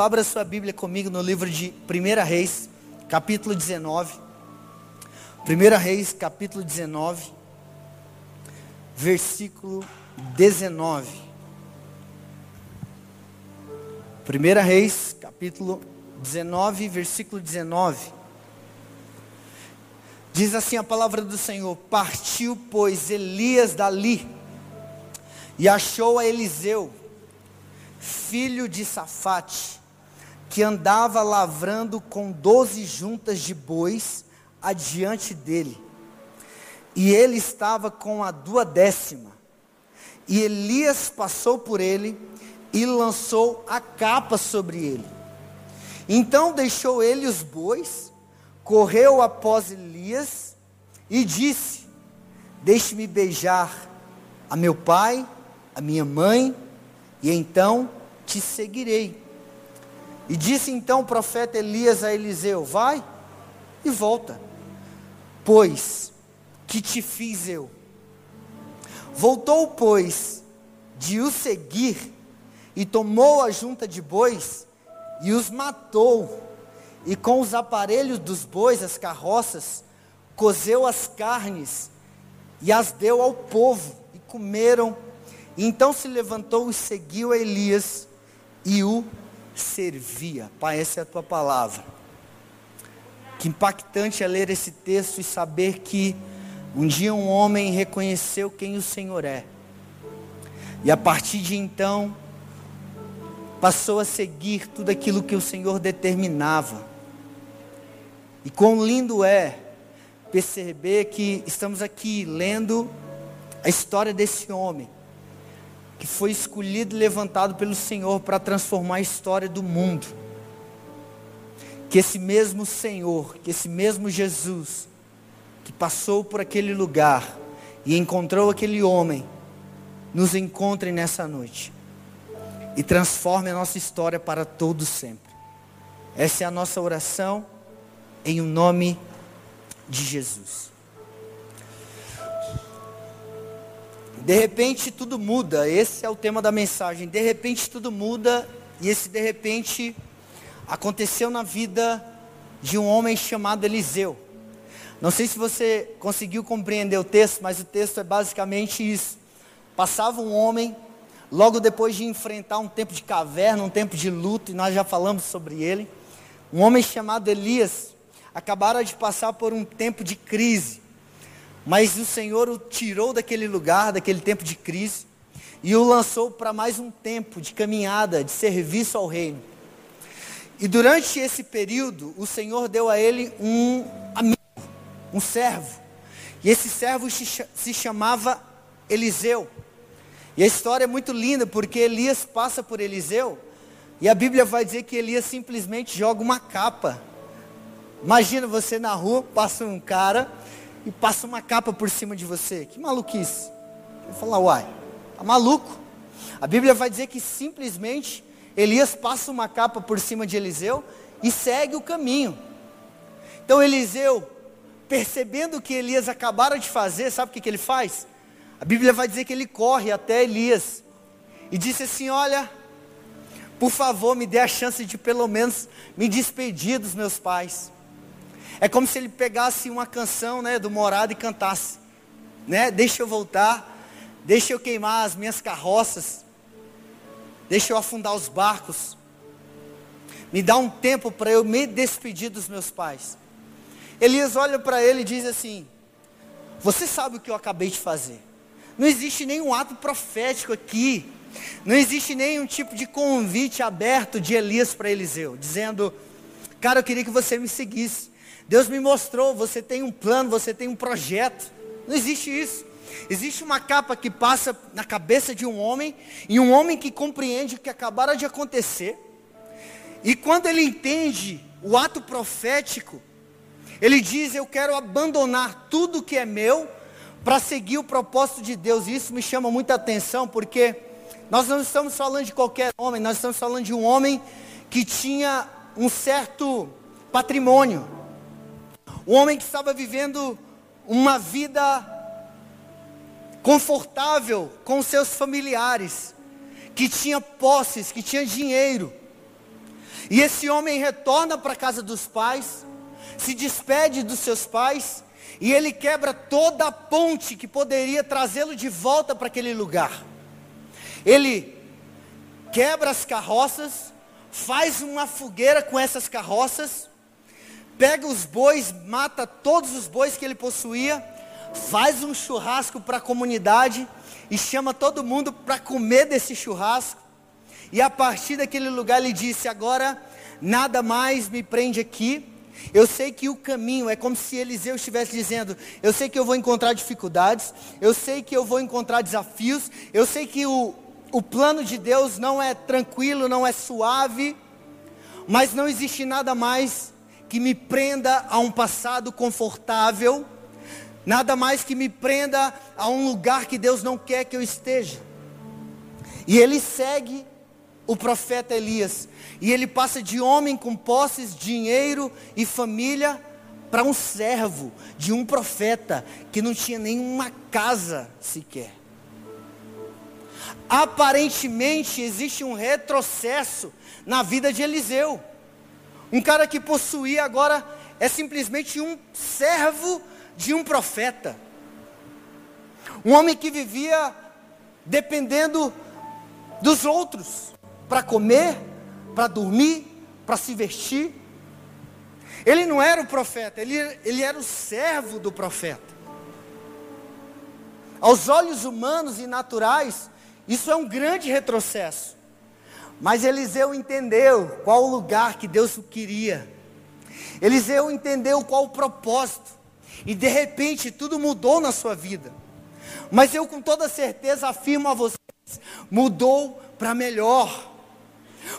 Abra sua Bíblia comigo no livro de 1 Reis, capítulo 19. 1 Reis, capítulo 19, versículo 19. 1 Reis, capítulo 19, versículo 19. Diz assim a palavra do Senhor: Partiu, pois, Elias dali e achou a Eliseu, filho de Safate que andava lavrando com doze juntas de bois adiante dele. E ele estava com a duodécima. E Elias passou por ele e lançou a capa sobre ele. Então deixou ele os bois, correu após Elias e disse: Deixe-me beijar a meu pai, a minha mãe, e então te seguirei. E disse então o profeta Elias a Eliseu: Vai e volta, pois que te fiz eu. Voltou, pois, de o seguir, e tomou a junta de bois, e os matou, e com os aparelhos dos bois, as carroças, cozeu as carnes, e as deu ao povo, e comeram. E então se levantou e seguiu a Elias, e o servia. Pai, essa é a tua palavra. Que impactante é ler esse texto e saber que um dia um homem reconheceu quem o Senhor é. E a partir de então, passou a seguir tudo aquilo que o Senhor determinava. E quão lindo é perceber que estamos aqui lendo a história desse homem que foi escolhido e levantado pelo Senhor para transformar a história do mundo. Que esse mesmo Senhor, que esse mesmo Jesus, que passou por aquele lugar e encontrou aquele homem, nos encontre nessa noite e transforme a nossa história para todo sempre. Essa é a nossa oração em o nome de Jesus. De repente tudo muda, esse é o tema da mensagem. De repente tudo muda, e esse de repente aconteceu na vida de um homem chamado Eliseu. Não sei se você conseguiu compreender o texto, mas o texto é basicamente isso. Passava um homem, logo depois de enfrentar um tempo de caverna, um tempo de luto, e nós já falamos sobre ele. Um homem chamado Elias acabara de passar por um tempo de crise. Mas o Senhor o tirou daquele lugar, daquele tempo de crise, e o lançou para mais um tempo de caminhada, de serviço ao reino. E durante esse período, o Senhor deu a ele um amigo, um servo. E esse servo se chamava Eliseu. E a história é muito linda, porque Elias passa por Eliseu, e a Bíblia vai dizer que Elias simplesmente joga uma capa. Imagina você na rua, passa um cara e passa uma capa por cima de você. Que maluquice. Vai falar, uai, tá maluco? A Bíblia vai dizer que simplesmente Elias passa uma capa por cima de Eliseu e segue o caminho. Então Eliseu, percebendo o que Elias acabara de fazer, sabe o que, que ele faz? A Bíblia vai dizer que ele corre até Elias e disse assim: Olha, por favor, me dê a chance de pelo menos me despedir dos meus pais. É como se ele pegasse uma canção né, do Morado e cantasse. Né? Deixa eu voltar, deixa eu queimar as minhas carroças, deixa eu afundar os barcos. Me dá um tempo para eu me despedir dos meus pais. Elias olha para ele e diz assim: Você sabe o que eu acabei de fazer. Não existe nenhum ato profético aqui. Não existe nenhum tipo de convite aberto de Elias para Eliseu, dizendo: Cara, eu queria que você me seguisse. Deus me mostrou, você tem um plano, você tem um projeto. Não existe isso. Existe uma capa que passa na cabeça de um homem, e um homem que compreende o que acabara de acontecer. E quando ele entende o ato profético, ele diz: Eu quero abandonar tudo que é meu para seguir o propósito de Deus. E isso me chama muita atenção, porque nós não estamos falando de qualquer homem, nós estamos falando de um homem que tinha um certo patrimônio. Um homem que estava vivendo uma vida confortável com seus familiares, que tinha posses, que tinha dinheiro. E esse homem retorna para a casa dos pais, se despede dos seus pais, e ele quebra toda a ponte que poderia trazê-lo de volta para aquele lugar. Ele quebra as carroças, faz uma fogueira com essas carroças, pega os bois, mata todos os bois que ele possuía, faz um churrasco para a comunidade e chama todo mundo para comer desse churrasco. E a partir daquele lugar ele disse: Agora nada mais me prende aqui. Eu sei que o caminho é como se Eliseu estivesse dizendo: Eu sei que eu vou encontrar dificuldades, eu sei que eu vou encontrar desafios, eu sei que o, o plano de Deus não é tranquilo, não é suave, mas não existe nada mais que me prenda a um passado confortável, nada mais que me prenda a um lugar que Deus não quer que eu esteja. E ele segue o profeta Elias, e ele passa de homem com posses, dinheiro e família, para um servo de um profeta que não tinha nenhuma casa sequer. Aparentemente existe um retrocesso na vida de Eliseu. Um cara que possuía agora é simplesmente um servo de um profeta. Um homem que vivia dependendo dos outros para comer, para dormir, para se vestir. Ele não era o profeta, ele, ele era o servo do profeta. Aos olhos humanos e naturais, isso é um grande retrocesso. Mas Eliseu entendeu qual o lugar que Deus queria. Eliseu entendeu qual o propósito. E de repente tudo mudou na sua vida. Mas eu com toda certeza afirmo a vocês, mudou para melhor.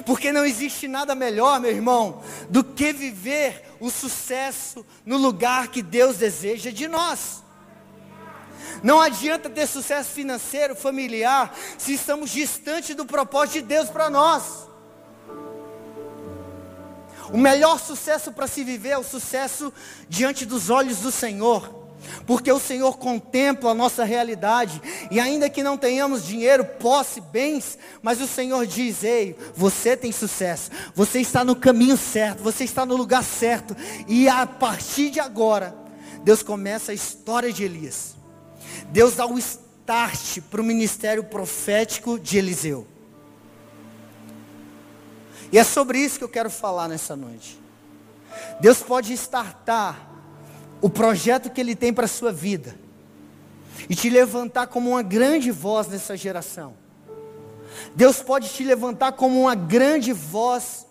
Porque não existe nada melhor, meu irmão, do que viver o sucesso no lugar que Deus deseja de nós. Não adianta ter sucesso financeiro, familiar, se estamos distantes do propósito de Deus para nós. O melhor sucesso para se viver é o sucesso diante dos olhos do Senhor. Porque o Senhor contempla a nossa realidade. E ainda que não tenhamos dinheiro, posse, bens, mas o Senhor diz: Ei, você tem sucesso. Você está no caminho certo. Você está no lugar certo. E a partir de agora, Deus começa a história de Elias. Deus dá o start para o ministério profético de Eliseu. E é sobre isso que eu quero falar nessa noite. Deus pode startar o projeto que Ele tem para a sua vida e te levantar como uma grande voz nessa geração. Deus pode te levantar como uma grande voz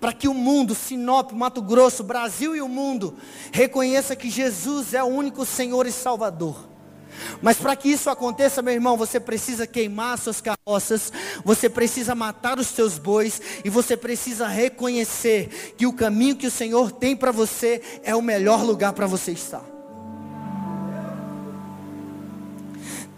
para que o mundo, Sinop, Mato Grosso, Brasil e o mundo reconheça que Jesus é o único Senhor e Salvador. Mas para que isso aconteça, meu irmão, você precisa queimar suas carroças, você precisa matar os seus bois e você precisa reconhecer que o caminho que o Senhor tem para você é o melhor lugar para você estar.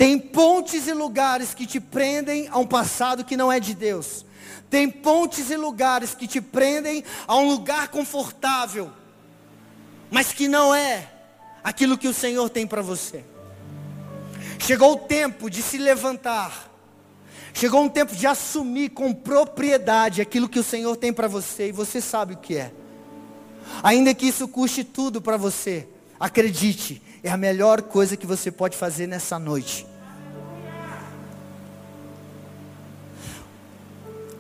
Tem pontes e lugares que te prendem a um passado que não é de Deus. Tem pontes e lugares que te prendem a um lugar confortável, mas que não é aquilo que o Senhor tem para você. Chegou o tempo de se levantar. Chegou um tempo de assumir com propriedade aquilo que o Senhor tem para você e você sabe o que é. Ainda que isso custe tudo para você, acredite, é a melhor coisa que você pode fazer nessa noite.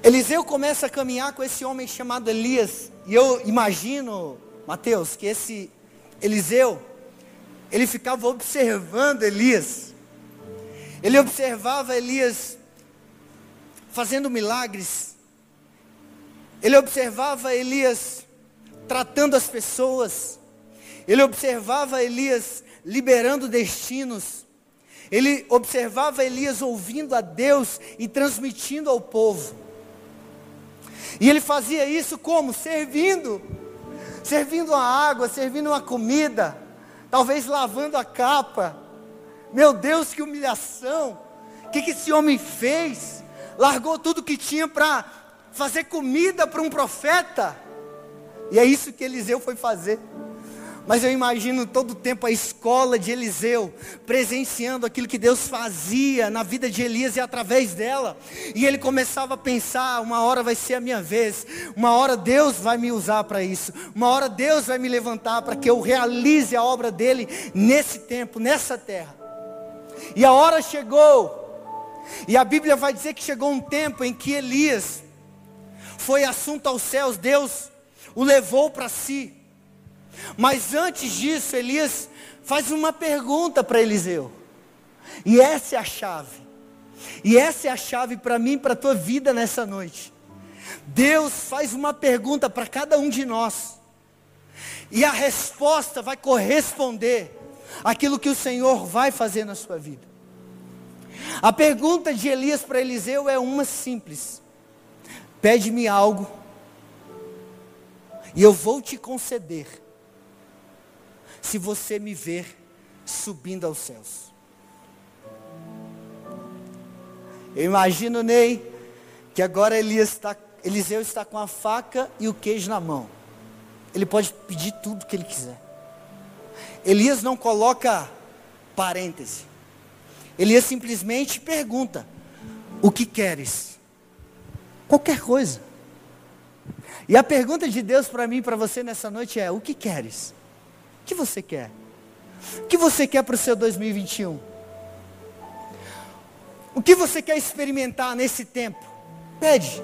Eliseu começa a caminhar com esse homem chamado Elias, e eu imagino, Mateus, que esse Eliseu, ele ficava observando Elias. Ele observava Elias fazendo milagres. Ele observava Elias tratando as pessoas. Ele observava Elias liberando destinos. Ele observava Elias ouvindo a Deus e transmitindo ao povo. E ele fazia isso como? Servindo. Servindo a água, servindo a comida, talvez lavando a capa meu Deus, que humilhação! O que, que esse homem fez? Largou tudo que tinha para fazer comida para um profeta. E é isso que Eliseu foi fazer. Mas eu imagino todo o tempo a escola de Eliseu, presenciando aquilo que Deus fazia na vida de Elias e através dela. E ele começava a pensar: uma hora vai ser a minha vez, uma hora Deus vai me usar para isso, uma hora Deus vai me levantar para que eu realize a obra dele nesse tempo, nessa terra. E a hora chegou, e a Bíblia vai dizer que chegou um tempo em que Elias foi assunto aos céus, Deus o levou para si. Mas antes disso, Elias faz uma pergunta para Eliseu. E essa é a chave. E essa é a chave para mim, para a tua vida nessa noite. Deus faz uma pergunta para cada um de nós. E a resposta vai corresponder àquilo que o Senhor vai fazer na sua vida. A pergunta de Elias para Eliseu é uma simples: Pede-me algo, e eu vou te conceder se você me ver subindo aos céus. Eu imagino, Ney, que agora Elias está, Eliseu está com a faca e o queijo na mão. Ele pode pedir tudo que ele quiser. Elias não coloca parêntese. Elias simplesmente pergunta: O que queres? Qualquer coisa. E a pergunta de Deus para mim e para você nessa noite é: O que queres? O que você quer? O que você quer para o seu 2021? O que você quer experimentar nesse tempo? Pede.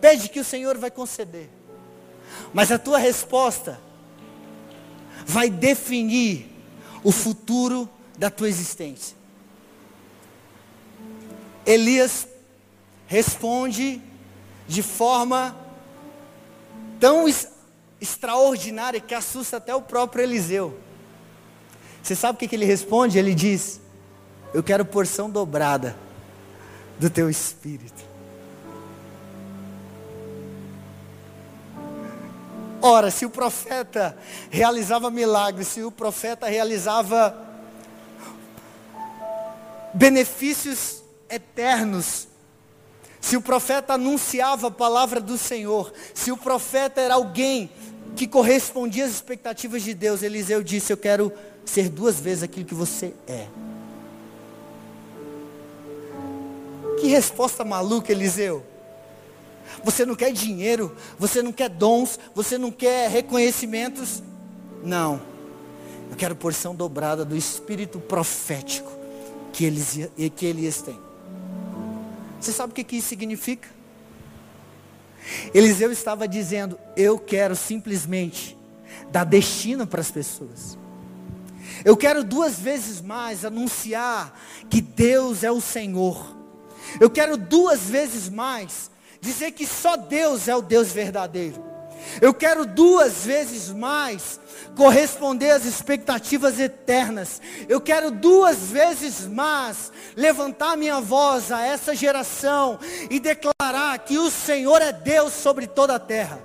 Pede que o Senhor vai conceder. Mas a tua resposta vai definir o futuro da tua existência. Elias responde de forma tão extraordinária que assusta até o próprio Eliseu. Você sabe o que, ele responde? Ele diz: Eu quero porção dobrada do teu espírito. Ora, se o profeta realizava milagres, se o profeta realizava benefícios eternos, se o profeta anunciava a palavra do Senhor, se o profeta era alguém que correspondia às expectativas de Deus, Eliseu disse: Eu quero ser duas vezes aquilo que você é. Que resposta maluca, Eliseu. Você não quer dinheiro, você não quer dons, você não quer reconhecimentos. Não. Eu quero porção dobrada do espírito profético que eles, que Elias tem. Você sabe o que isso significa? Eliseu estava dizendo: Eu quero simplesmente dar destino para as pessoas. Eu quero duas vezes mais anunciar que Deus é o Senhor. Eu quero duas vezes mais dizer que só Deus é o Deus verdadeiro. Eu quero duas vezes mais corresponder às expectativas eternas. Eu quero duas vezes mais levantar minha voz a essa geração e declarar que o Senhor é Deus sobre toda a terra.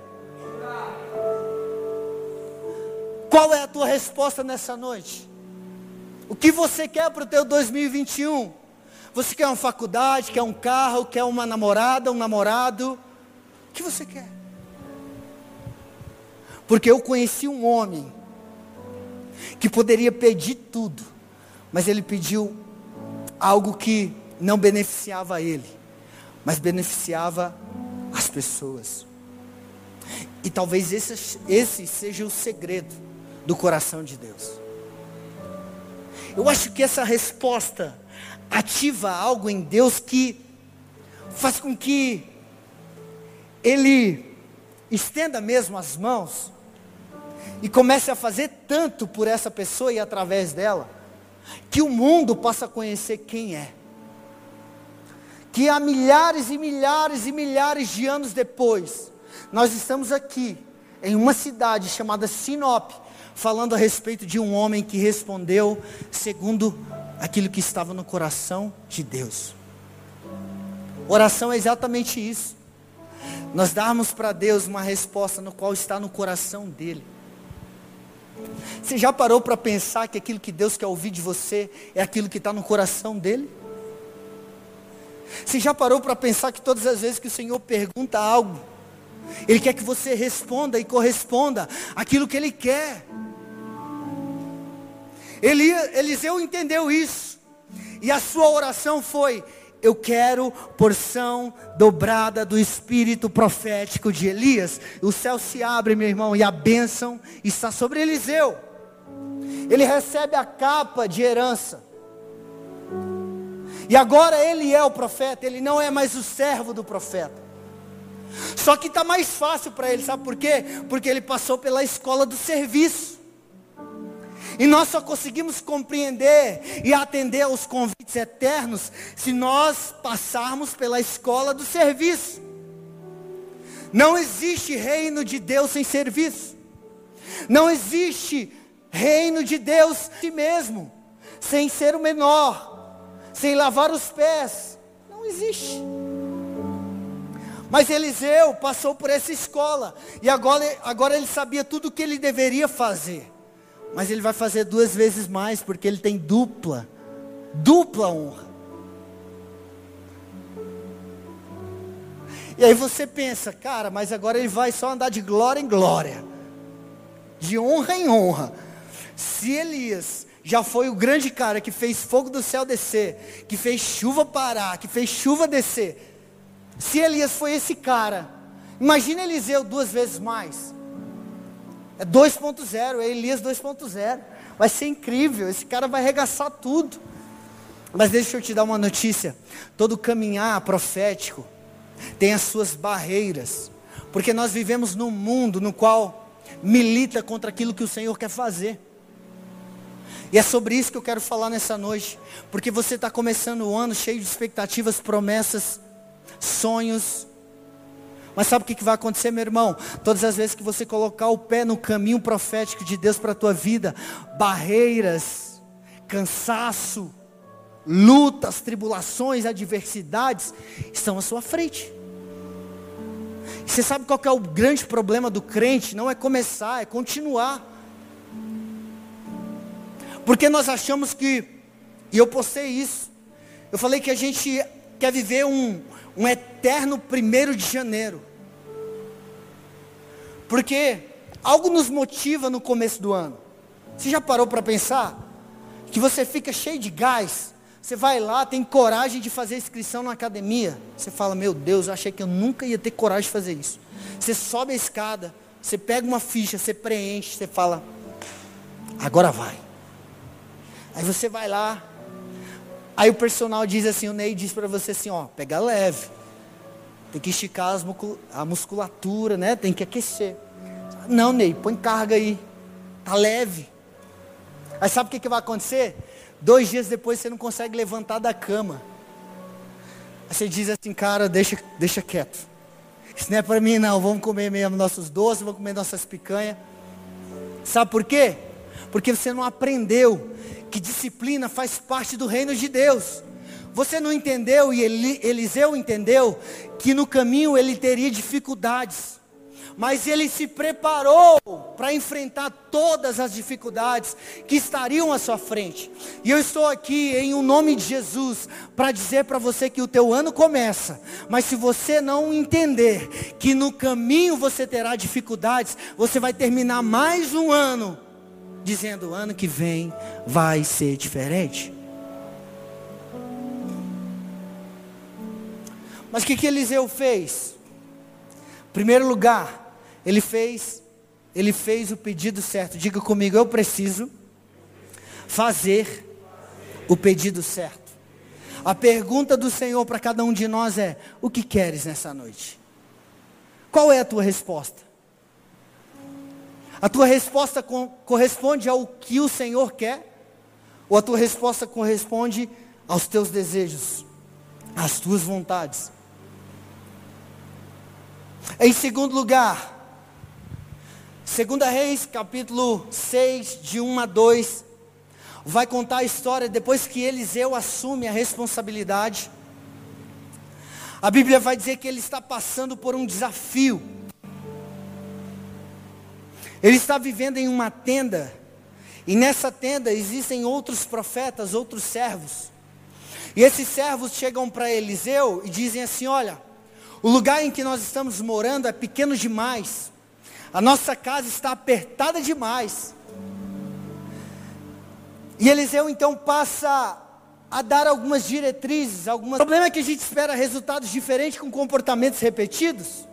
Qual é a tua resposta nessa noite? O que você quer para o teu 2021? Você quer uma faculdade, quer um carro, quer uma namorada, um namorado? O que você quer? Porque eu conheci um homem que poderia pedir tudo, mas ele pediu algo que não beneficiava ele, mas beneficiava as pessoas. E talvez esse, esse seja o segredo do coração de Deus. Eu acho que essa resposta ativa algo em Deus que faz com que Ele estenda mesmo as mãos e comece a fazer tanto por essa pessoa e através dela, que o mundo possa conhecer quem é. Que há milhares e milhares e milhares de anos depois, nós estamos aqui, em uma cidade chamada Sinop, falando a respeito de um homem que respondeu segundo aquilo que estava no coração de Deus. Oração é exatamente isso. Nós darmos para Deus uma resposta no qual está no coração dele. Você já parou para pensar que aquilo que Deus quer ouvir de você é aquilo que está no coração dele? Você já parou para pensar que todas as vezes que o Senhor pergunta algo, Ele quer que você responda e corresponda aquilo que Ele quer. Eliseu entendeu isso. E a sua oração foi: Eu quero porção dobrada do espírito profético de Elias. O céu se abre, meu irmão, e a bênção está sobre Eliseu. Ele recebe a capa de herança. E agora ele é o profeta, ele não é mais o servo do profeta. Só que está mais fácil para ele, sabe por quê? Porque ele passou pela escola do serviço. E nós só conseguimos compreender e atender aos convites eternos se nós passarmos pela escola do serviço. Não existe reino de Deus sem serviço. Não existe reino de Deus si mesmo, sem ser o menor, sem lavar os pés. Não existe. Mas Eliseu passou por essa escola. E agora, agora ele sabia tudo o que ele deveria fazer. Mas ele vai fazer duas vezes mais, porque ele tem dupla, dupla honra. E aí você pensa, cara, mas agora ele vai só andar de glória em glória, de honra em honra. Se Elias já foi o grande cara que fez fogo do céu descer, que fez chuva parar, que fez chuva descer, se Elias foi esse cara, imagina Eliseu duas vezes mais. É 2.0, é Elias 2.0. Vai ser incrível, esse cara vai arregaçar tudo. Mas deixa eu te dar uma notícia. Todo caminhar profético tem as suas barreiras. Porque nós vivemos num mundo no qual milita contra aquilo que o Senhor quer fazer. E é sobre isso que eu quero falar nessa noite. Porque você está começando o ano cheio de expectativas, promessas sonhos. Mas sabe o que vai acontecer, meu irmão? Todas as vezes que você colocar o pé no caminho profético de Deus para a tua vida, barreiras, cansaço, lutas, tribulações, adversidades estão à sua frente. Você sabe qual é o grande problema do crente? Não é começar, é continuar. Porque nós achamos que, e eu postei isso, eu falei que a gente quer viver um, um eterno primeiro de janeiro. Porque algo nos motiva no começo do ano. Você já parou para pensar? Que você fica cheio de gás. Você vai lá, tem coragem de fazer inscrição na academia. Você fala, meu Deus, eu achei que eu nunca ia ter coragem de fazer isso. Você sobe a escada, você pega uma ficha, você preenche, você fala, agora vai. Aí você vai lá, Aí o personal diz assim, o Ney diz para você assim, ó, pega leve. Tem que esticar a musculatura, né? Tem que aquecer. Não, Ney, põe carga aí. Tá leve. Aí sabe o que, que vai acontecer? Dois dias depois você não consegue levantar da cama. Aí você diz assim, cara, deixa, deixa quieto. Isso não é para mim não, vamos comer mesmo nossos doces, vamos comer nossas picanhas. Sabe por quê? Porque você não aprendeu que disciplina faz parte do reino de Deus. Você não entendeu e Eliseu entendeu que no caminho ele teria dificuldades. Mas ele se preparou para enfrentar todas as dificuldades que estariam à sua frente. E eu estou aqui em um nome de Jesus para dizer para você que o teu ano começa. Mas se você não entender que no caminho você terá dificuldades, você vai terminar mais um ano dizendo: ano que vem vai ser diferente. Mas o que, que Eliseu fez? Primeiro lugar, ele fez, ele fez o pedido certo. Diga comigo, eu preciso fazer o pedido certo. A pergunta do Senhor para cada um de nós é: o que queres nessa noite? Qual é a tua resposta? A tua resposta corresponde ao que o Senhor quer? Ou a tua resposta corresponde aos teus desejos, às tuas vontades? Em segundo lugar, 2 Reis, capítulo 6, de 1 a 2, vai contar a história depois que Eliseu assume a responsabilidade. A Bíblia vai dizer que ele está passando por um desafio. Ele está vivendo em uma tenda, e nessa tenda existem outros profetas, outros servos. E esses servos chegam para Eliseu e dizem assim: Olha, o lugar em que nós estamos morando é pequeno demais, a nossa casa está apertada demais. E Eliseu então passa a dar algumas diretrizes, algumas. O problema é que a gente espera resultados diferentes com comportamentos repetidos.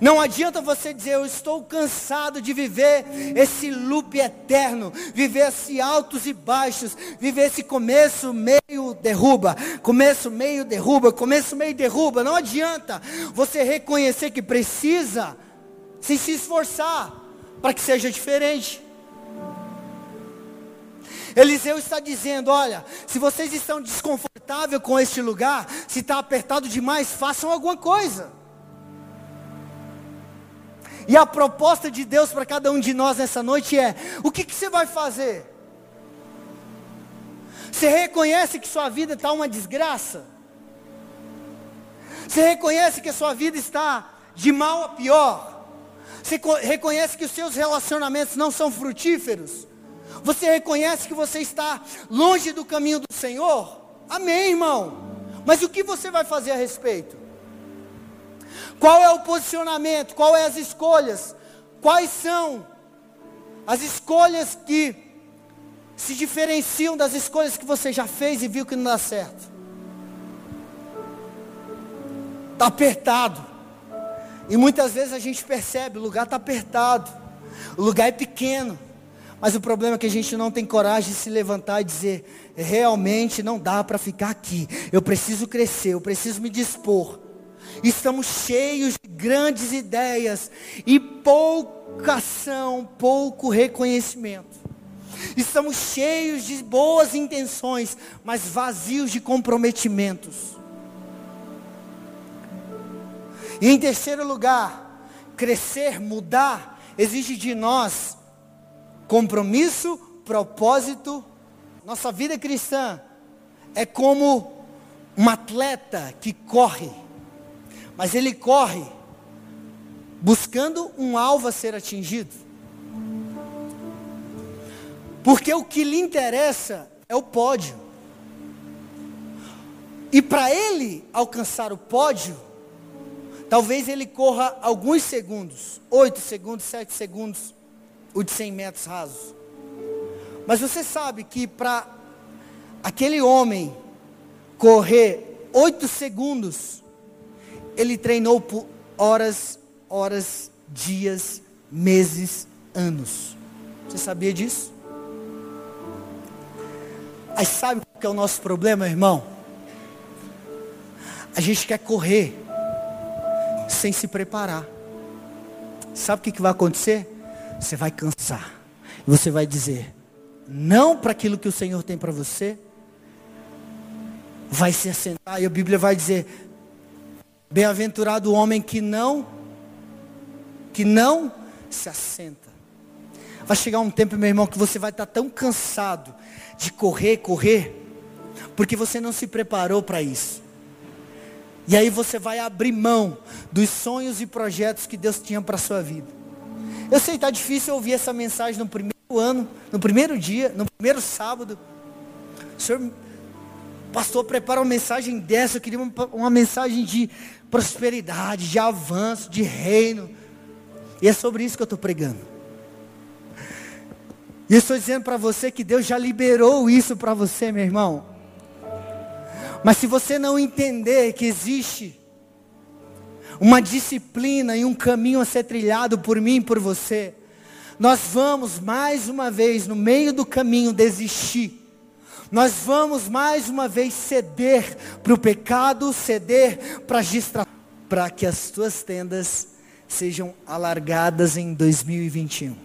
Não adianta você dizer, eu estou cansado de viver esse loop eterno, viver esse altos e baixos, viver esse começo, meio, derruba, começo, meio, derruba, começo, meio, derruba. Não adianta você reconhecer que precisa sem se esforçar para que seja diferente. Eliseu está dizendo: olha, se vocês estão desconfortáveis com este lugar, se está apertado demais, façam alguma coisa. E a proposta de Deus para cada um de nós nessa noite é: o que, que você vai fazer? Você reconhece que sua vida está uma desgraça? Você reconhece que a sua vida está de mal a pior? Você reconhece que os seus relacionamentos não são frutíferos? Você reconhece que você está longe do caminho do Senhor? Amém, irmão. Mas o que você vai fazer a respeito? Qual é o posicionamento? Qual é as escolhas? Quais são as escolhas que se diferenciam das escolhas que você já fez e viu que não dá certo? Está apertado. E muitas vezes a gente percebe, o lugar está apertado. O lugar é pequeno. Mas o problema é que a gente não tem coragem de se levantar e dizer, realmente não dá para ficar aqui. Eu preciso crescer, eu preciso me dispor. Estamos cheios de grandes ideias e pouca ação, pouco reconhecimento. Estamos cheios de boas intenções, mas vazios de comprometimentos. E em terceiro lugar, crescer, mudar, exige de nós compromisso, propósito. Nossa vida cristã é como um atleta que corre mas ele corre buscando um alvo a ser atingido. Porque o que lhe interessa é o pódio. E para ele alcançar o pódio, talvez ele corra alguns segundos, 8 segundos, 7 segundos, o de 100 metros rasos. Mas você sabe que para aquele homem correr 8 segundos, ele treinou por horas, horas, dias, meses, anos. Você sabia disso? Aí sabe qual que é o nosso problema, irmão? A gente quer correr sem se preparar. Sabe o que, que vai acontecer? Você vai cansar. E você vai dizer, não para aquilo que o Senhor tem para você. Vai se assentar e a Bíblia vai dizer, Bem-aventurado o homem que não, que não se assenta. Vai chegar um tempo, meu irmão, que você vai estar tão cansado de correr, correr, porque você não se preparou para isso. E aí você vai abrir mão dos sonhos e projetos que Deus tinha para a sua vida. Eu sei, está difícil ouvir essa mensagem no primeiro ano, no primeiro dia, no primeiro sábado. O Senhor, pastor, prepara uma mensagem dessa. Eu queria uma, uma mensagem de prosperidade, de avanço, de reino. E é sobre isso que eu estou pregando. E estou dizendo para você que Deus já liberou isso para você, meu irmão. Mas se você não entender que existe uma disciplina e um caminho a ser trilhado por mim e por você, nós vamos mais uma vez no meio do caminho desistir nós vamos mais uma vez ceder para o pecado, ceder para a distração, para que as tuas tendas sejam alargadas em 2021.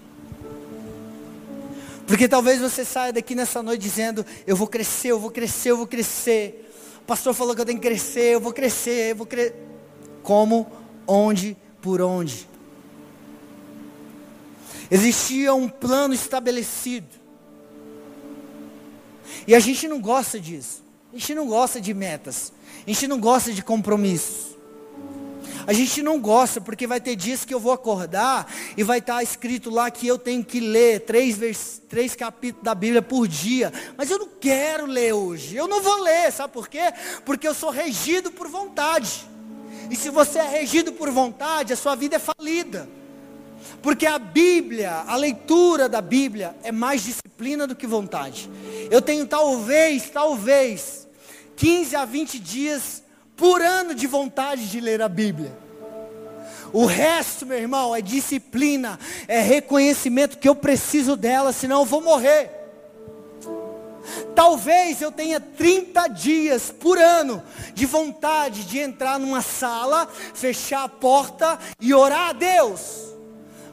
Porque talvez você saia daqui nessa noite dizendo: Eu vou crescer, eu vou crescer, eu vou crescer. O pastor falou que eu tenho que crescer, eu vou crescer, eu vou crescer. Como, onde, por onde? Existia um plano estabelecido. E a gente não gosta disso. A gente não gosta de metas. A gente não gosta de compromissos. A gente não gosta porque vai ter dias que eu vou acordar e vai estar escrito lá que eu tenho que ler três, vers... três capítulos da Bíblia por dia. Mas eu não quero ler hoje. Eu não vou ler, sabe por quê? Porque eu sou regido por vontade. E se você é regido por vontade, a sua vida é falida. Porque a Bíblia, a leitura da Bíblia é mais disciplina do que vontade. Eu tenho talvez, talvez, 15 a 20 dias por ano de vontade de ler a Bíblia. O resto, meu irmão, é disciplina, é reconhecimento que eu preciso dela, senão eu vou morrer. Talvez eu tenha 30 dias por ano de vontade de entrar numa sala, fechar a porta e orar a Deus.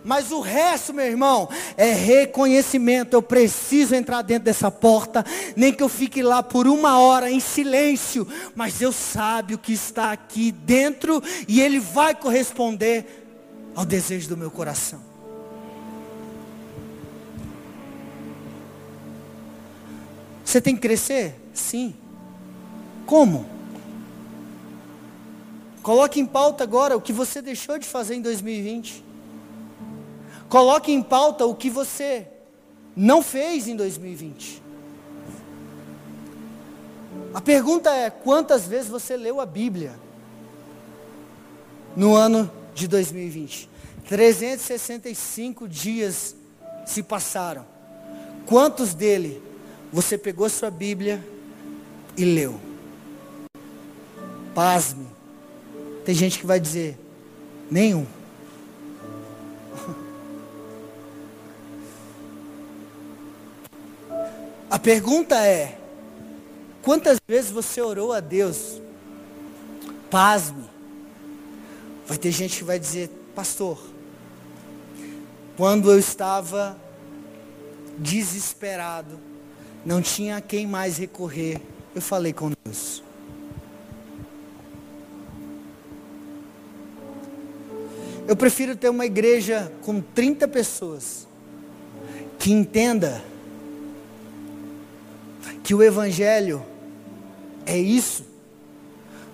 Mas o resto, meu irmão, é reconhecimento. Eu preciso entrar dentro dessa porta, nem que eu fique lá por uma hora em silêncio, mas Deus sabe o que está aqui dentro e Ele vai corresponder ao desejo do meu coração. Você tem que crescer? Sim. Como? Coloque em pauta agora o que você deixou de fazer em 2020. Coloque em pauta o que você não fez em 2020. A pergunta é: quantas vezes você leu a Bíblia no ano de 2020? 365 dias se passaram. Quantos dele você pegou sua Bíblia e leu? Pasme. Tem gente que vai dizer: nenhum. Pergunta é: quantas vezes você orou a Deus? Pasme. Vai ter gente que vai dizer, pastor, quando eu estava desesperado, não tinha a quem mais recorrer, eu falei com Deus. Eu prefiro ter uma igreja com 30 pessoas que entenda que o Evangelho é isso,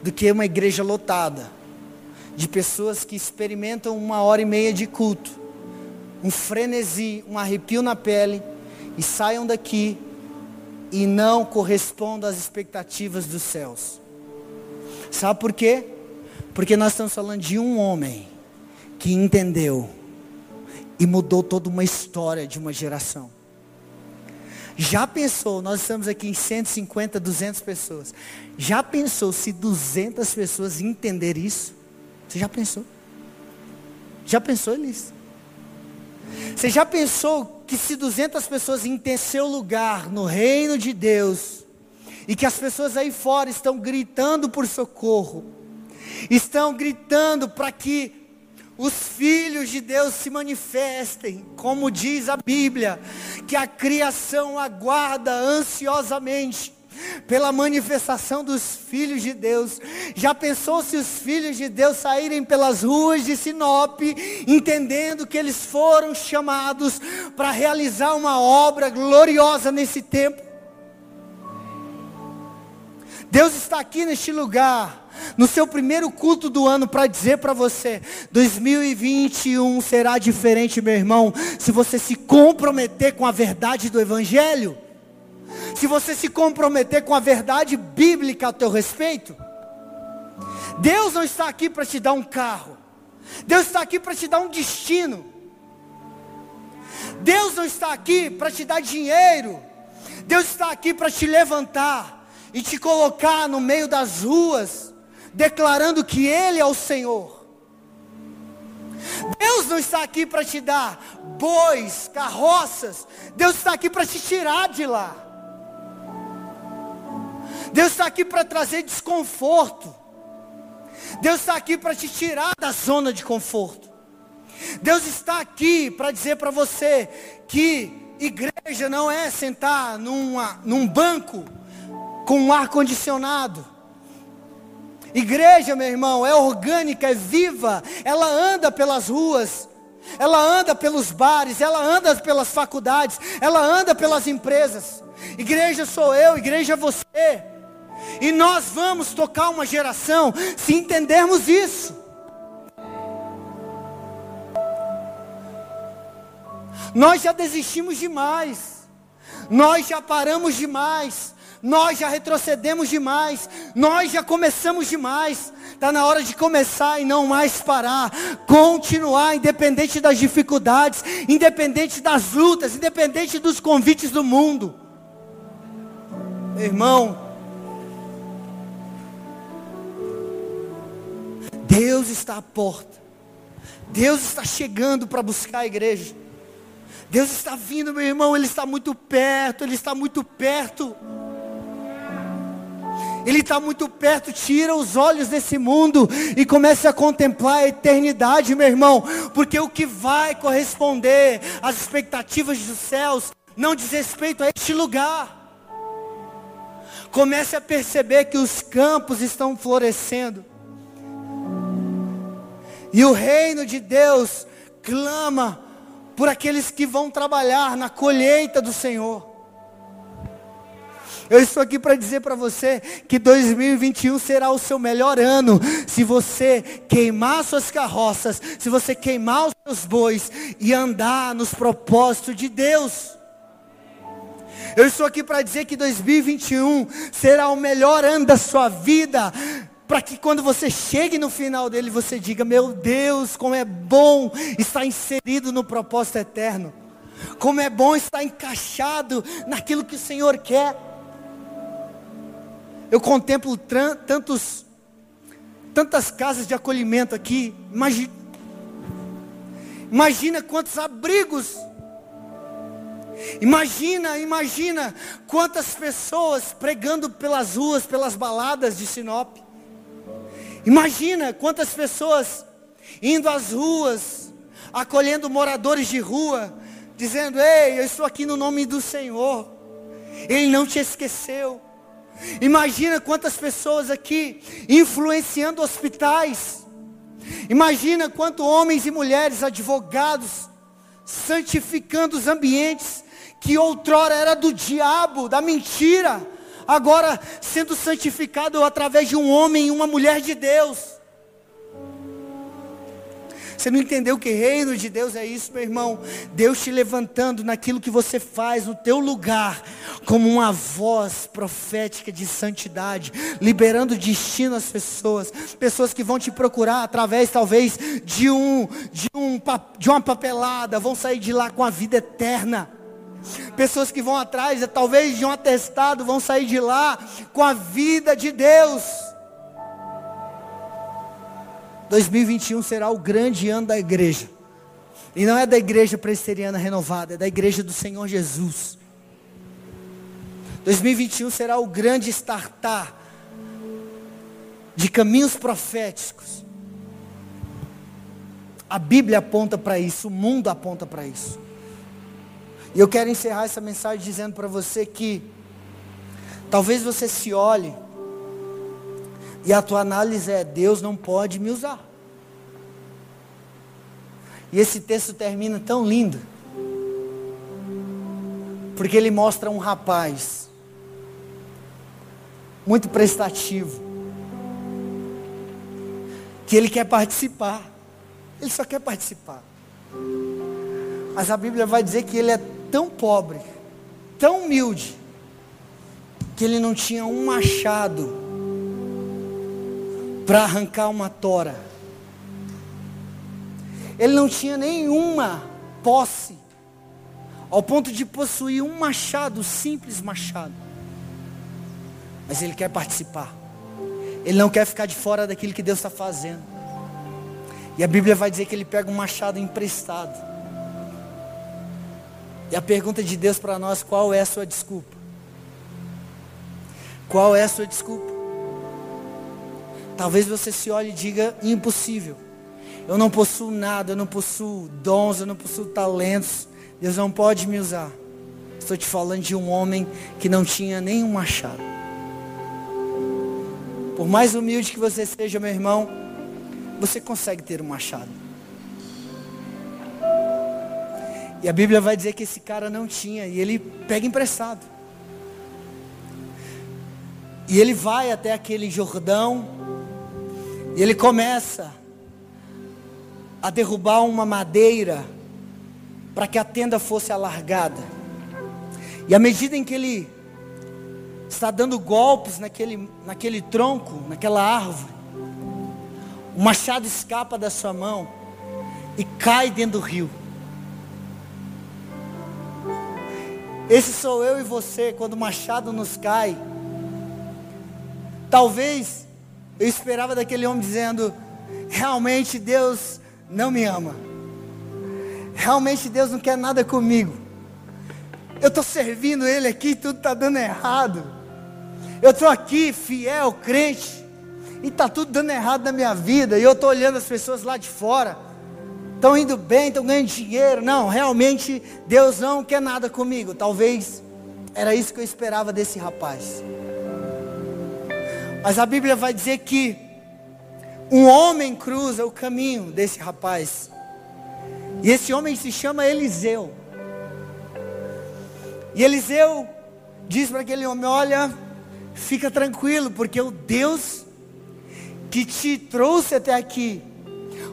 do que uma igreja lotada, de pessoas que experimentam uma hora e meia de culto, um frenesi, um arrepio na pele, e saiam daqui e não correspondam às expectativas dos céus. Sabe por quê? Porque nós estamos falando de um homem que entendeu e mudou toda uma história de uma geração. Já pensou, nós estamos aqui em 150, 200 pessoas. Já pensou se 200 pessoas entenderem isso? Você já pensou? Já pensou nisso? Você já pensou que se 200 pessoas entendem seu lugar no reino de Deus, e que as pessoas aí fora estão gritando por socorro, estão gritando para que os filhos de Deus se manifestem, como diz a Bíblia, que a criação aguarda ansiosamente pela manifestação dos filhos de Deus. Já pensou se os filhos de Deus saírem pelas ruas de Sinop, entendendo que eles foram chamados para realizar uma obra gloriosa nesse tempo? Deus está aqui neste lugar no seu primeiro culto do ano para dizer para você: 2021 será diferente, meu irmão, se você se comprometer com a verdade do Evangelho, se você se comprometer com a verdade bíblica a teu respeito. Deus não está aqui para te dar um carro, Deus está aqui para te dar um destino. Deus não está aqui para te dar dinheiro, Deus está aqui para te levantar e te colocar no meio das ruas declarando que Ele é o Senhor. Deus não está aqui para te dar bois, carroças. Deus está aqui para te tirar de lá. Deus está aqui para trazer desconforto. Deus está aqui para te tirar da zona de conforto. Deus está aqui para dizer para você que igreja não é sentar numa, num banco com um ar condicionado. Igreja, meu irmão, é orgânica, é viva, ela anda pelas ruas, ela anda pelos bares, ela anda pelas faculdades, ela anda pelas empresas. Igreja sou eu, igreja é você. E nós vamos tocar uma geração se entendermos isso. Nós já desistimos demais. Nós já paramos demais nós já retrocedemos demais, nós já começamos demais. Está na hora de começar e não mais parar. Continuar, independente das dificuldades, independente das lutas, independente dos convites do mundo. Irmão, Deus está à porta. Deus está chegando para buscar a igreja. Deus está vindo, meu irmão, Ele está muito perto, Ele está muito perto. Ele está muito perto, tira os olhos desse mundo e comece a contemplar a eternidade, meu irmão, porque o que vai corresponder às expectativas dos céus não diz respeito a este lugar. Comece a perceber que os campos estão florescendo. E o reino de Deus clama por aqueles que vão trabalhar na colheita do Senhor. Eu estou aqui para dizer para você que 2021 será o seu melhor ano. Se você queimar suas carroças, se você queimar os seus bois e andar nos propósitos de Deus. Eu estou aqui para dizer que 2021 será o melhor ano da sua vida, para que quando você chegue no final dele, você diga: Meu Deus, como é bom estar inserido no propósito eterno, como é bom estar encaixado naquilo que o Senhor quer eu contemplo tantos, tantas casas de acolhimento aqui. Imagina, imagina quantos abrigos. Imagina, imagina quantas pessoas pregando pelas ruas, pelas baladas de Sinop. Imagina quantas pessoas indo às ruas, acolhendo moradores de rua, dizendo: Ei, eu estou aqui no nome do Senhor. Ele não te esqueceu. Imagina quantas pessoas aqui influenciando hospitais. Imagina quantos homens e mulheres, advogados, santificando os ambientes que outrora era do diabo, da mentira, agora sendo santificado através de um homem e uma mulher de Deus. Você não entendeu que reino de Deus é isso, meu irmão? Deus te levantando naquilo que você faz, no teu lugar, como uma voz profética de santidade, liberando destino às pessoas, pessoas que vão te procurar através talvez de um de um de uma papelada, vão sair de lá com a vida eterna. Pessoas que vão atrás, talvez de um atestado, vão sair de lá com a vida de Deus. 2021 será o grande ano da igreja. E não é da igreja presbiteriana renovada, é da igreja do Senhor Jesus. 2021 será o grande startar de caminhos proféticos. A Bíblia aponta para isso, o mundo aponta para isso. E eu quero encerrar essa mensagem dizendo para você que talvez você se olhe e a tua análise é: Deus não pode me usar. E esse texto termina tão lindo. Porque ele mostra um rapaz muito prestativo. Que ele quer participar. Ele só quer participar. Mas a Bíblia vai dizer que ele é tão pobre, tão humilde, que ele não tinha um machado para arrancar uma tora. Ele não tinha nenhuma posse, ao ponto de possuir um machado, simples machado. Mas ele quer participar. Ele não quer ficar de fora daquilo que Deus está fazendo. E a Bíblia vai dizer que ele pega um machado emprestado. E a pergunta de Deus para nós: qual é a sua desculpa? Qual é a sua desculpa? Talvez você se olhe e diga: impossível. Eu não possuo nada, eu não possuo dons, eu não possuo talentos. Deus não pode me usar. Estou te falando de um homem que não tinha nenhum machado. Por mais humilde que você seja, meu irmão, você consegue ter um machado. E a Bíblia vai dizer que esse cara não tinha, e ele pega emprestado. E ele vai até aquele Jordão, e ele começa a derrubar uma madeira para que a tenda fosse alargada. E à medida em que ele está dando golpes naquele, naquele tronco, naquela árvore, o machado escapa da sua mão e cai dentro do rio. Esse sou eu e você, quando o machado nos cai. Talvez eu esperava daquele homem dizendo: realmente Deus não me ama. Realmente Deus não quer nada comigo. Eu estou servindo Ele aqui, tudo está dando errado. Eu estou aqui, fiel, crente, e está tudo dando errado na minha vida. E eu estou olhando as pessoas lá de fora, estão indo bem, estão ganhando dinheiro. Não, realmente Deus não quer nada comigo. Talvez era isso que eu esperava desse rapaz. Mas a Bíblia vai dizer que um homem cruza o caminho desse rapaz. E esse homem se chama Eliseu. E Eliseu diz para aquele homem: Olha, fica tranquilo, porque o Deus que te trouxe até aqui,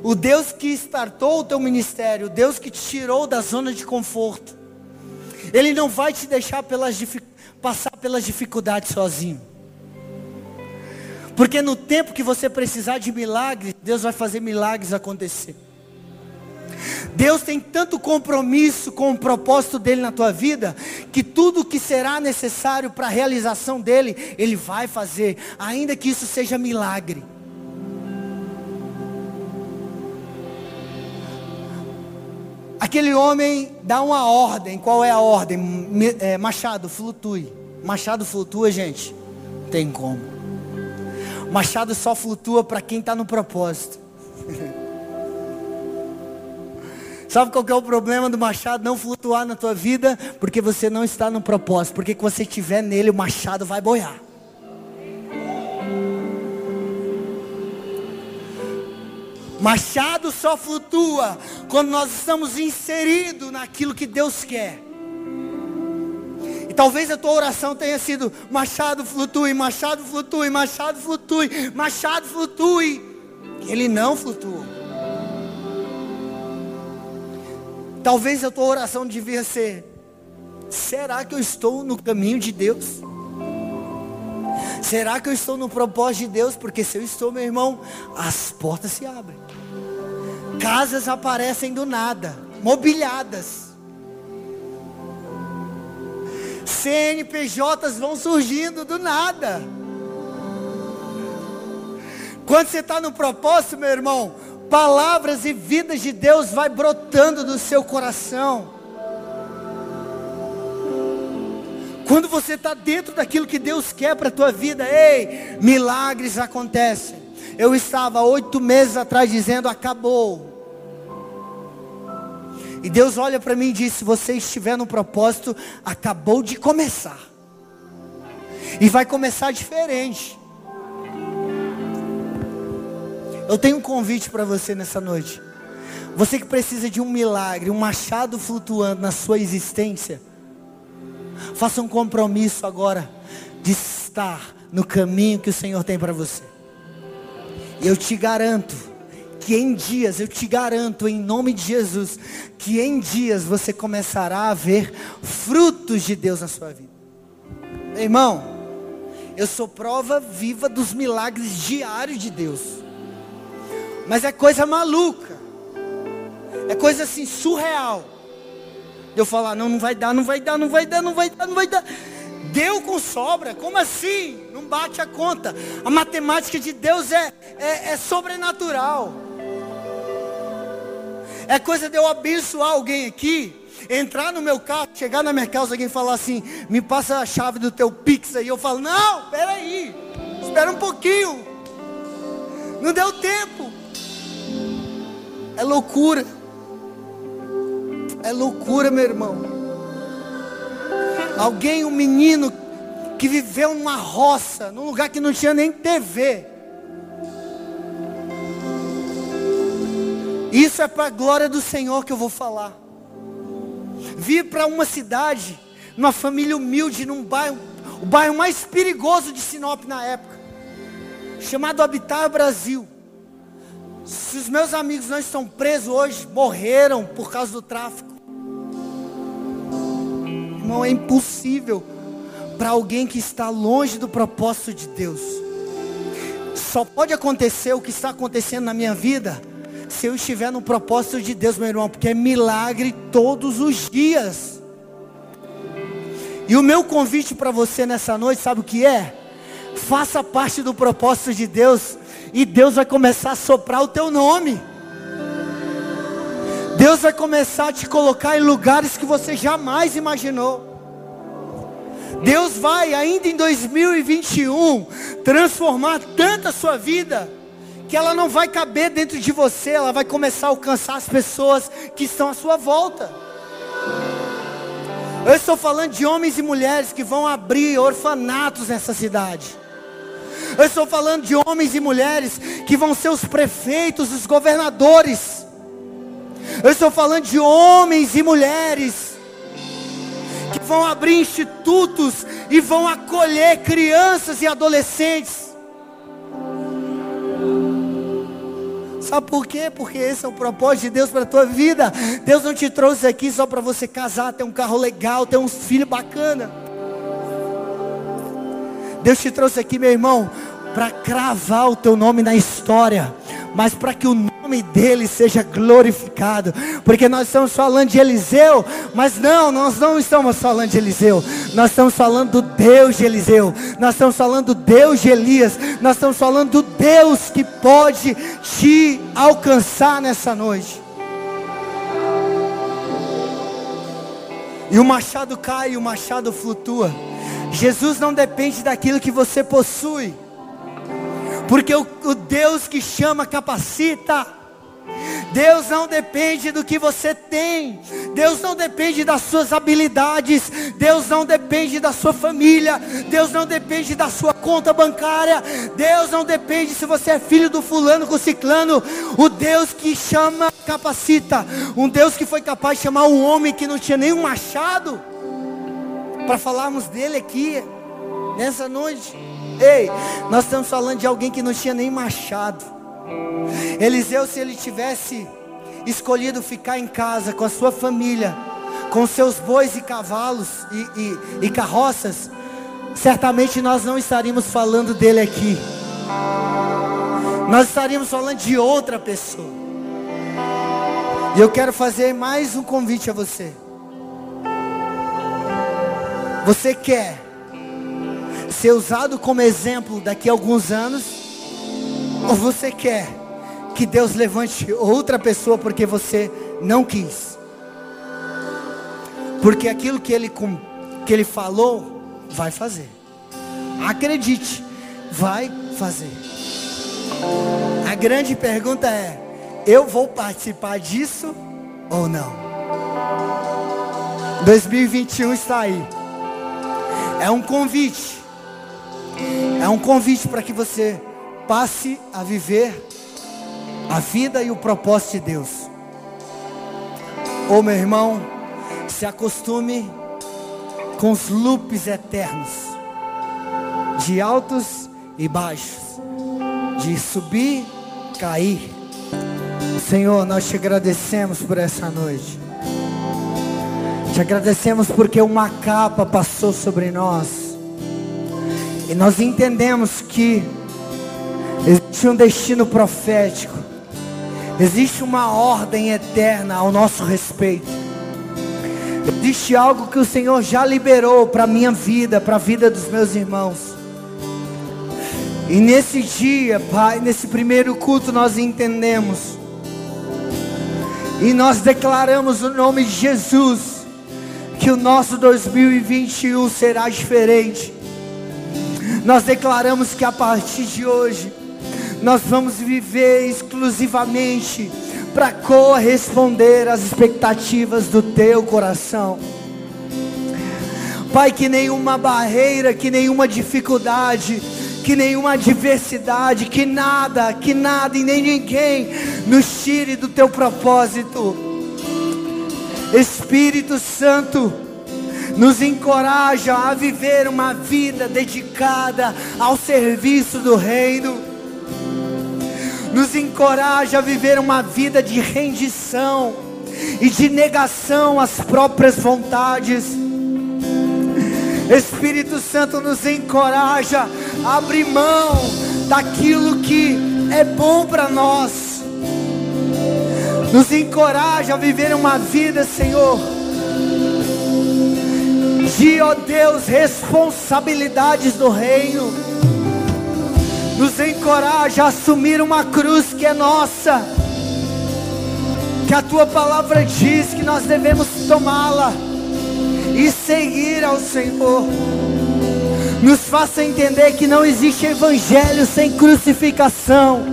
o Deus que startou o teu ministério, o Deus que te tirou da zona de conforto, Ele não vai te deixar pelas, passar pelas dificuldades sozinho. Porque no tempo que você precisar de milagres, Deus vai fazer milagres acontecer. Deus tem tanto compromisso com o propósito dele na tua vida, que tudo que será necessário para a realização dele, ele vai fazer, ainda que isso seja milagre. Aquele homem dá uma ordem, qual é a ordem? É, machado, flutue. Machado flutua, gente? Tem como. Machado só flutua para quem está no propósito. Sabe qual é o problema do machado não flutuar na tua vida? Porque você não está no propósito. Porque que você estiver nele, o machado vai boiar. Machado só flutua quando nós estamos inseridos naquilo que Deus quer. E talvez a tua oração tenha sido: Machado flutue, Machado flutue, Machado flutue, Machado flutue. Ele não flutua. Talvez a tua oração devia ser: será que eu estou no caminho de Deus? Será que eu estou no propósito de Deus? Porque se eu estou, meu irmão, as portas se abrem. Casas aparecem do nada, mobiliadas. CNPJs vão surgindo do nada. Quando você está no propósito, meu irmão, palavras e vidas de Deus vai brotando do seu coração. Quando você está dentro daquilo que Deus quer para a tua vida, ei, milagres acontecem. Eu estava oito meses atrás dizendo, acabou. E Deus olha para mim e diz: se você estiver no propósito, acabou de começar. E vai começar diferente. Eu tenho um convite para você nessa noite. Você que precisa de um milagre, um machado flutuando na sua existência. Faça um compromisso agora de estar no caminho que o Senhor tem para você. E eu te garanto que em dias, eu te garanto em nome de Jesus, que em dias você começará a ver frutos de Deus na sua vida. Irmão, eu sou prova viva dos milagres diários de Deus. Mas é coisa maluca. É coisa assim surreal. Eu falar, não, não vai dar, não vai dar, não vai dar, não vai dar, não vai dar. Deu com sobra, como assim? Não bate a conta. A matemática de Deus é, é, é sobrenatural. É coisa de eu abençoar alguém aqui, entrar no meu carro, chegar na minha casa, alguém falar assim, me passa a chave do teu Pix aí. Eu falo, não, peraí, espera um pouquinho. Não deu tempo. É loucura. É loucura, meu irmão. Alguém, um menino que viveu numa roça, num lugar que não tinha nem TV. Isso é para a glória do Senhor que eu vou falar. Vir para uma cidade, numa família humilde, num bairro, o bairro mais perigoso de Sinop na época, chamado Habitar Brasil. Se os meus amigos não estão presos hoje, morreram por causa do tráfico. Irmão, é impossível para alguém que está longe do propósito de Deus Só pode acontecer o que está acontecendo na minha vida se eu estiver no propósito de Deus, meu irmão, porque é milagre todos os dias. E o meu convite para você nessa noite, sabe o que é? Faça parte do propósito de Deus e Deus vai começar a soprar o teu nome. Deus vai começar a te colocar em lugares que você jamais imaginou. Deus vai, ainda em 2021, transformar tanto a sua vida, que ela não vai caber dentro de você, ela vai começar a alcançar as pessoas que estão à sua volta. Eu estou falando de homens e mulheres que vão abrir orfanatos nessa cidade. Eu estou falando de homens e mulheres que vão ser os prefeitos, os governadores. Eu estou falando de homens e mulheres que vão abrir institutos e vão acolher crianças e adolescentes. Sabe por quê? Porque esse é o propósito de Deus para a tua vida. Deus não te trouxe aqui só para você casar, ter um carro legal, ter um filho bacana. Deus te trouxe aqui, meu irmão, para cravar o teu nome na história, mas para que o nome dele seja glorificado, porque nós estamos falando de Eliseu, mas não, nós não estamos falando de Eliseu, nós estamos falando do Deus de Eliseu, nós estamos falando do Deus de Elias, nós estamos falando do Deus que pode te alcançar nessa noite. E o machado cai, o machado flutua. Jesus não depende daquilo que você possui. Porque o, o Deus que chama capacita. Deus não depende do que você tem. Deus não depende das suas habilidades. Deus não depende da sua família. Deus não depende da sua conta bancária. Deus não depende se você é filho do fulano com ciclano. O Deus que chama capacita. Um Deus que foi capaz de chamar um homem que não tinha nenhum machado. Para falarmos dele aqui nessa noite. Ei, nós estamos falando de alguém que não tinha nem machado. Eliseu, se ele tivesse escolhido ficar em casa com a sua família, com seus bois e cavalos e, e, e carroças, certamente nós não estaríamos falando dele aqui. Nós estaríamos falando de outra pessoa. E eu quero fazer mais um convite a você. Você quer ser usado como exemplo daqui a alguns anos? Ou você quer que Deus levante outra pessoa porque você não quis? Porque aquilo que ele, que ele falou, vai fazer. Acredite, vai fazer. A grande pergunta é: eu vou participar disso ou não? 2021 está aí. É um convite é um convite para que você passe a viver a vida e o propósito de Deus. Oh, meu irmão, se acostume com os loops eternos, de altos e baixos, de subir, cair. Senhor, nós te agradecemos por essa noite. Te agradecemos porque uma capa passou sobre nós. E nós entendemos que existe um destino profético, existe uma ordem eterna ao nosso respeito. Existe algo que o Senhor já liberou para a minha vida, para a vida dos meus irmãos. E nesse dia, Pai, nesse primeiro culto, nós entendemos. E nós declaramos o no nome de Jesus que o nosso 2021 será diferente. Nós declaramos que a partir de hoje, nós vamos viver exclusivamente para corresponder às expectativas do teu coração. Pai, que nenhuma barreira, que nenhuma dificuldade, que nenhuma adversidade, que nada, que nada e nem ninguém nos tire do teu propósito. Espírito Santo, nos encoraja a viver uma vida dedicada ao serviço do Reino, nos encoraja a viver uma vida de rendição e de negação às próprias vontades. Espírito Santo nos encoraja a abrir mão daquilo que é bom para nós. Nos encoraja a viver uma vida, Senhor, de, ó Deus, responsabilidades do reino. Nos encoraja a assumir uma cruz que é nossa. Que a tua palavra diz que nós devemos tomá-la e seguir ao Senhor. Nos faça entender que não existe evangelho sem crucificação.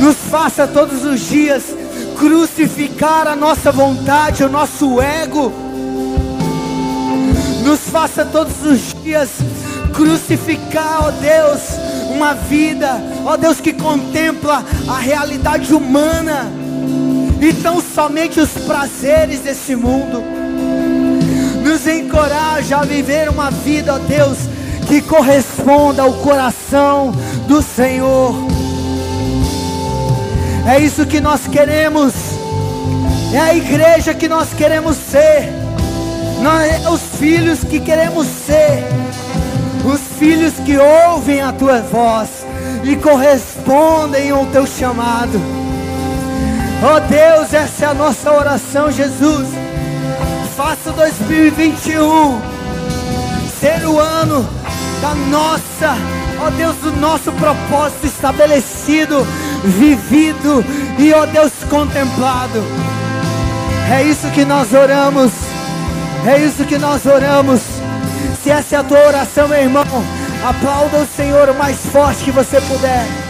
Nos faça todos os dias crucificar a nossa vontade, o nosso ego. Nos faça todos os dias crucificar, ó Deus, uma vida, ó Deus, que contempla a realidade humana. E tão somente os prazeres desse mundo nos encoraja a viver uma vida, ó Deus, que corresponda ao coração do Senhor. É isso que nós queremos, é a igreja que nós queremos ser, nós, é os filhos que queremos ser, filhos que ouvem a tua voz e correspondem ao teu chamado. Oh Deus, essa é a nossa oração, Jesus faça 2021 ser o ano da nossa, ó Deus, do nosso propósito estabelecido, vivido e, ó Deus, contemplado. É isso que nós oramos, é isso que nós oramos. Se essa é a tua oração, meu irmão, aplauda o Senhor o mais forte que você puder.